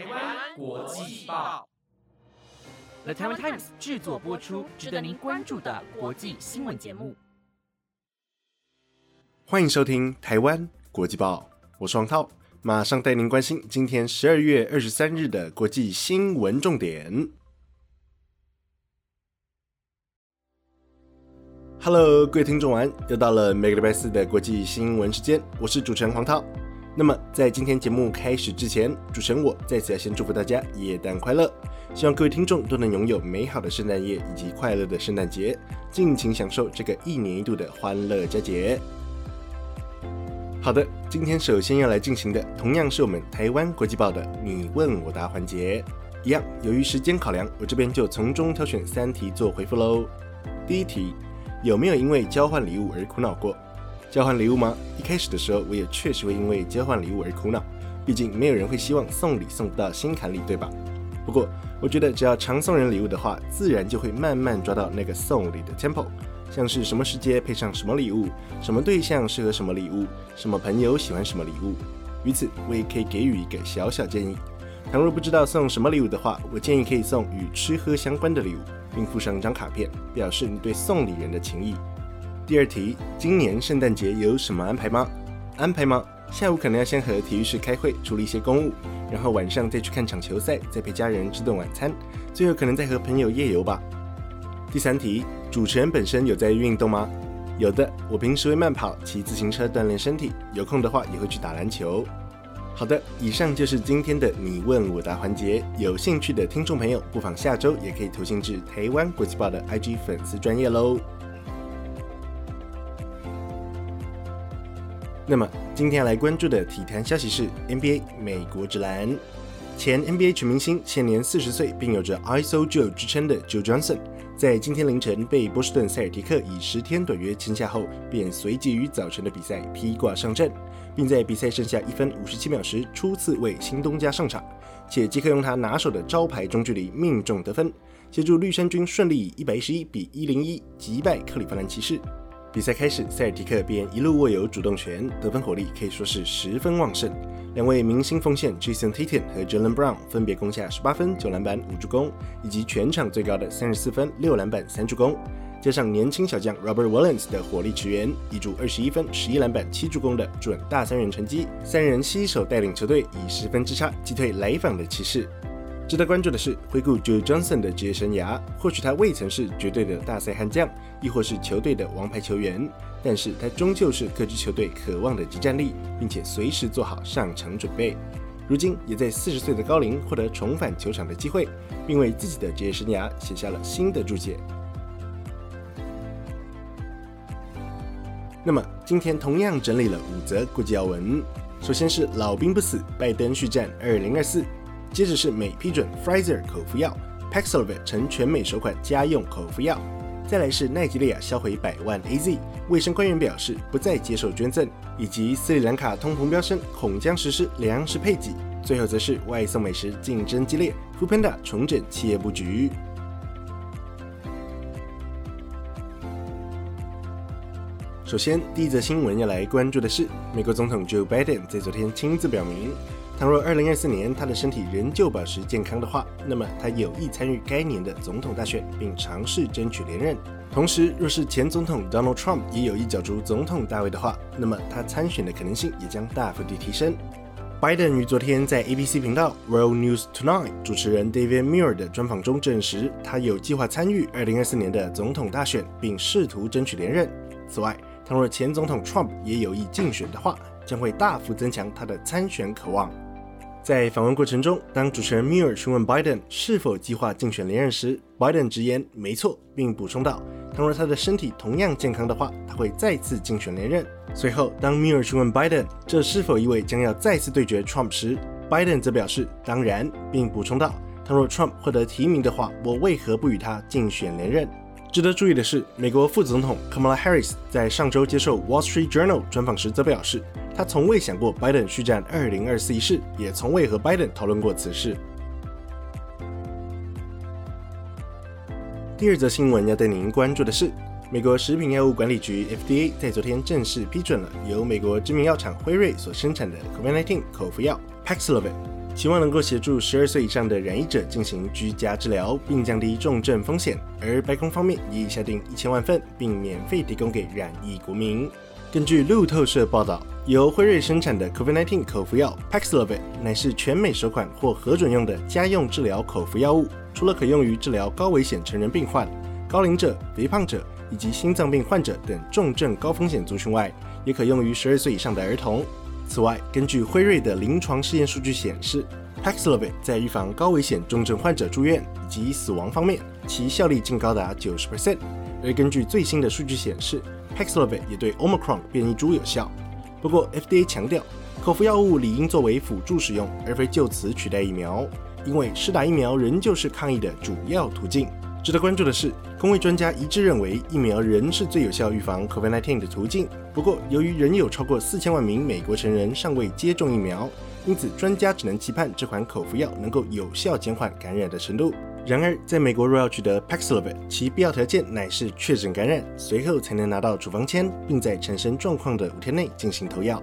台湾国际报，The Taiwan Times 制作播出，值得您关注的国际新闻节目。欢迎收听台湾国际报，我是王涛，马上带您关心今天十二月二十三日的国际新闻重点。Hello，各位听众晚安，又到了每个礼拜四的国际新闻时间，我是主持人黄涛。那么在今天节目开始之前，主持人我在此要先祝福大家元旦快乐，希望各位听众都能拥有美好的圣诞夜以及快乐的圣诞节，尽情享受这个一年一度的欢乐佳节。好的，今天首先要来进行的，同样是我们台湾国际报的你问我答环节。一样，由于时间考量，我这边就从中挑选三题做回复喽。第一题，有没有因为交换礼物而苦恼过？交换礼物吗？一开始的时候，我也确实会因为交换礼物而苦恼，毕竟没有人会希望送礼送不到心坎里，对吧？不过，我觉得只要常送人礼物的话，自然就会慢慢抓到那个送礼的 tempo。像是什么时节配上什么礼物，什么对象适合什么礼物，什么朋友喜欢什么礼物。于此，我也可以给予一个小小建议：倘若不知道送什么礼物的话，我建议可以送与吃喝相关的礼物，并附上一张卡片，表示你对送礼人的情谊。第二题，今年圣诞节有什么安排吗？安排吗？下午可能要先和体育室开会，处理一些公务，然后晚上再去看场球赛，再陪家人吃顿晚餐，最后可能再和朋友夜游吧。第三题，主持人本身有在运动吗？有的，我平时会慢跑、骑自行车锻炼身体，有空的话也会去打篮球。好的，以上就是今天的你问我答环节。有兴趣的听众朋友，不妨下周也可以投信至台湾国际报的 IG 粉丝专业喽。那么今天来关注的体坛消息是 NBA 美国之篮前 NBA 全明星，现年四十岁，并有着 ISO Joe 之称的 Joe Johnson。在今天凌晨被波士顿塞尔提克以十天短约签下后，便随即于早晨的比赛披挂上阵，并在比赛剩下一分五十七秒时初次为新东家上场，且即刻用他拿手的招牌中距离命中得分，协助绿衫军顺利以一百一十一比一零一击败克利夫兰骑士。比赛开始，塞尔提克便一路握有主动权，得分火力可以说是十分旺盛。两位明星锋线 Jason Tatum 和 Jalen Brown 分别攻下十八分、九篮板、五助攻，以及全场最高的三十四分、六篮板、三助攻。加上年轻小将 Robert Williams 的火力驰援，一注二十一分、十一篮板、七助攻的准大三元成绩，三人携手带领球队以十分之差击退来访的骑士。值得关注的是，回顾 Joe Johnson 的职业生涯，或许他未曾是绝对的大赛悍将，亦或是球队的王牌球员，但是他终究是各支球队渴望的集战力，并且随时做好上场准备。如今也在四十岁的高龄获得重返球场的机会，并为自己的职业生涯写下了新的注解。那么今天同样整理了五则国际要闻，首先是老兵不死，拜登续战二零二四。接着是美批准 Pfizer 口服药，Paxlovid 成全美首款家用口服药。再来是奈及利亚销毁百万 AZ，卫生官员表示不再接受捐赠，以及斯里兰卡通膨飙升，恐将实施粮食配给。最后则是外送美食竞争激烈，Foodpanda 重整企业布局。首先，第一则新闻要来关注的是，美国总统 Joe Biden 在昨天亲自表明。倘若二零二四年他的身体仍旧保持健康的话，那么他有意参与该年的总统大选，并尝试争取连任。同时，若是前总统 Donald Trump 也有意角逐总统大位的话，那么他参选的可能性也将大幅地提升。Biden 于昨天在 ABC 频道 World News Tonight 主持人 David Muir 的专访中证实，他有计划参与二零二四年的总统大选，并试图争取连任。此外，倘若前总统 Trump 也有意竞选的话，将会大幅增强他的参选渴望。在访问过程中，当主持人 Muir 询问 Biden 是否计划竞选连任时，Biden 直言没错，并补充道：“倘若他的身体同样健康的话，他会再次竞选连任。”随后，当 Muir 询问 Biden 这是否意味将要再次对决 Trump 时，Biden 则表示：“当然，并补充道：倘若 Trump 获得提名的话，我为何不与他竞选连任？”值得注意的是，美国副总统 Kamala Harris 在上周接受 Wall Street Journal 专访时则表示，他从未想过 Biden 续战2024一事，也从未和 Biden 讨论过此事。第二则新闻要带您关注的是，美国食品药物管理局 FDA 在昨天正式批准了由美国知名药厂辉瑞所生产的 COVID-19 口服药 Paxlovid。希望能够协助十二岁以上的染疫者进行居家治疗，并降低重症风险。而白宫方面也已下定一千万份，并免费提供给染疫国民。根据路透社报道，由辉瑞生产的 COVID-19 口服药 Paxlovid 乃是全美首款获核准用的家用治疗口服药物。除了可用于治疗高危险成人病患、高龄者、肥胖者以及心脏病患者等重症高风险族群外，也可用于十二岁以上的儿童。此外，根据辉瑞的临床试验数据显示，Paxlovid 在预防高危险重症患者住院以及死亡方面，其效力竟高达九十 percent。而根据最新的数据显示，Paxlovid 也对 Omicron 变异株有效。不过，FDA 强调，口服药物理应作为辅助使用，而非就此取代疫苗，因为施打疫苗仍旧是抗疫的主要途径。值得关注的是，工位专家一致认为疫苗仍是最有效预防 COVID-19 的途径。不过，由于仍有超过四千万名美国成人尚未接种疫苗，因此专家只能期盼这款口服药能够有效减缓感染的程度。然而，在美国若要取得 Paxlovid，其必要条件乃是确诊感染，随后才能拿到处方签，并在产生状况的五天内进行投药。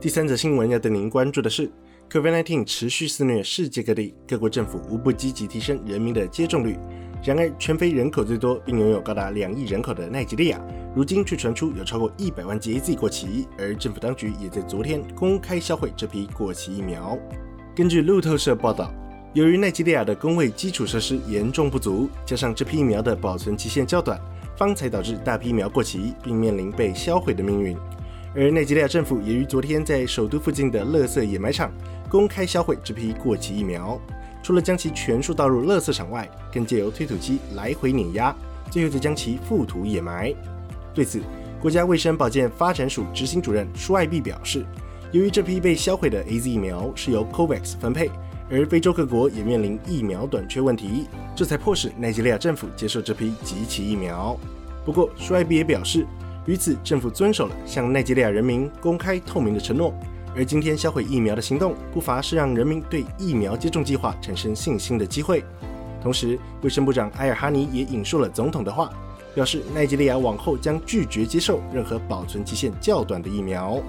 第三则新闻要带您关注的是。COVID-19 持续肆虐世界各地，各国政府无不积极提升人民的接种率。然而，全非人口最多并拥有高达两亿人口的奈及利亚，如今却传出有超过一百万剂 AZ 过期，而政府当局也在昨天公开销毁这批过期疫苗。根据路透社报道，由于奈及利亚的工位基础设施严重不足，加上这批疫苗的保存期限较短，方才导致大批疫苗过期，并面临被销毁的命运。而奈及利亚政府也于昨天在首都附近的垃圾掩埋场。公开销毁这批过期疫苗，除了将其全数倒入垃圾场外，更借由推土机来回碾压，最后再将其覆土掩埋。对此，国家卫生保健发展署执行主任舒艾碧表示，由于这批被销毁的 A Z 疫苗是由 COVAX 分配，而非洲各国也面临疫苗短缺问题，这才迫使奈及利亚政府接受这批集齐疫苗。不过，舒艾碧也表示，于此政府遵守了向奈及利亚人民公开透明的承诺。而今天销毁疫苗的行动，不乏是让人民对疫苗接种计划产生信心的机会。同时，卫生部长埃尔哈尼也引述了总统的话，表示奈及利亚往后将拒绝接受任何保存期限较短的疫苗。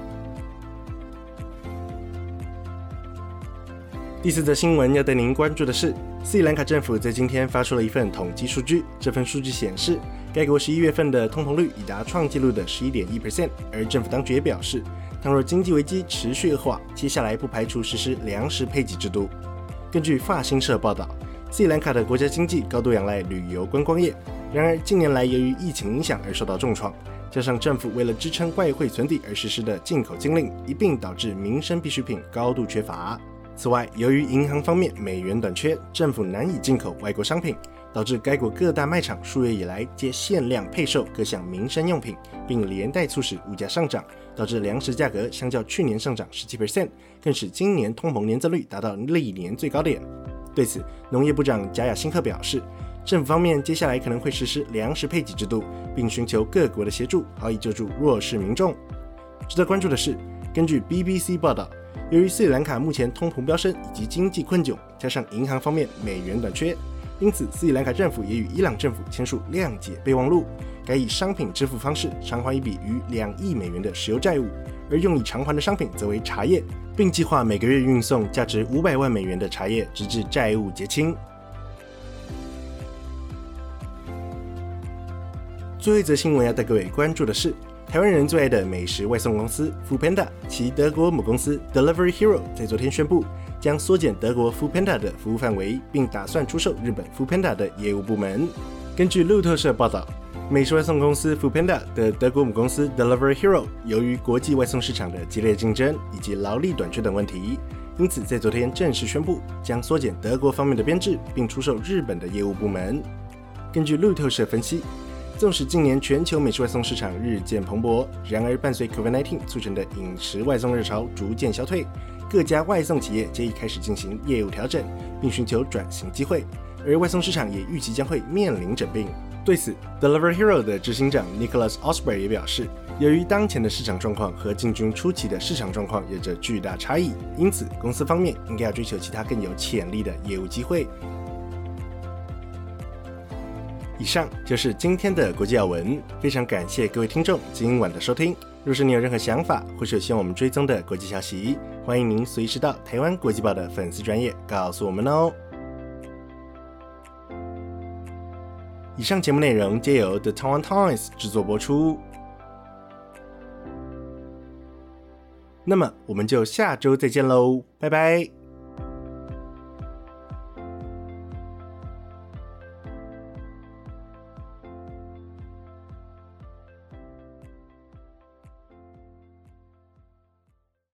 第四则新闻要带您关注的是，斯里兰卡政府在今天发出了一份统计数据，这份数据显示，该国十一月份的通膨率已达创纪录的十一点一 percent，而政府当局也表示。倘若经济危机持续恶化，接下来不排除实施粮食配给制度。根据法新社报道，斯里兰卡的国家经济高度仰赖旅游观光业，然而近年来由于疫情影响而受到重创，加上政府为了支撑外汇存底而实施的进口禁令，一并导致民生必需品高度缺乏。此外，由于银行方面美元短缺，政府难以进口外国商品。导致该国各大卖场数月以来皆限量配售各项民生用品，并连带促使物价上涨，导致粮食价格相较去年上涨十七 percent，更使今年通膨年增率达到历年最高点。对此，农业部长贾亚辛克表示，政府方面接下来可能会实施粮食配给制度，并寻求各国的协助，好以救助弱势民众。值得关注的是，根据 BBC 报道，由于斯里兰卡目前通膨飙升以及经济困窘，加上银行方面美元短缺。因此，斯里兰卡政府也与伊朗政府签署谅解备忘录，改以商品支付方式偿还一笔逾两亿美元的石油债务，而用以偿还的商品则为茶叶，并计划每个月运送价值五百万美元的茶叶，直至债务结清。最后一则新闻要带各位关注的是，台湾人最爱的美食外送公司 Foodpanda，其德国母公司 Delivery Hero 在昨天宣布。将缩减德国 Foodpanda 的服务范围，并打算出售日本 Foodpanda 的业务部门。根据路透社报道，美食外送公司 Foodpanda 的德国母公司 Delivery Hero 由于国际外送市场的激烈竞争以及劳力短缺等问题，因此在昨天正式宣布将缩减德国方面的编制，并出售日本的业务部门。根据路透社分析，纵使近年全球美食外送市场日渐蓬勃，然而伴随 COVID-19 促成的饮食外送热潮逐渐消退。各家外送企业皆已开始进行业务调整，并寻求转型机会，而外送市场也预期将会面临整并。对此，Deliver Hero 的执行长 Nicholas Osprey 也表示，由于当前的市场状况和进军初期的市场状况有着巨大差异，因此公司方面应该要追求其他更有潜力的业务机会。以上就是今天的国际要闻，非常感谢各位听众今晚的收听。若是你有任何想法，或是有希望我们追踪的国际消息，欢迎您随时到台湾国际报的粉丝专业告诉我们哦。以上节目内容皆由 The Taiwan Times 制作播出。那么我们就下周再见喽，拜拜。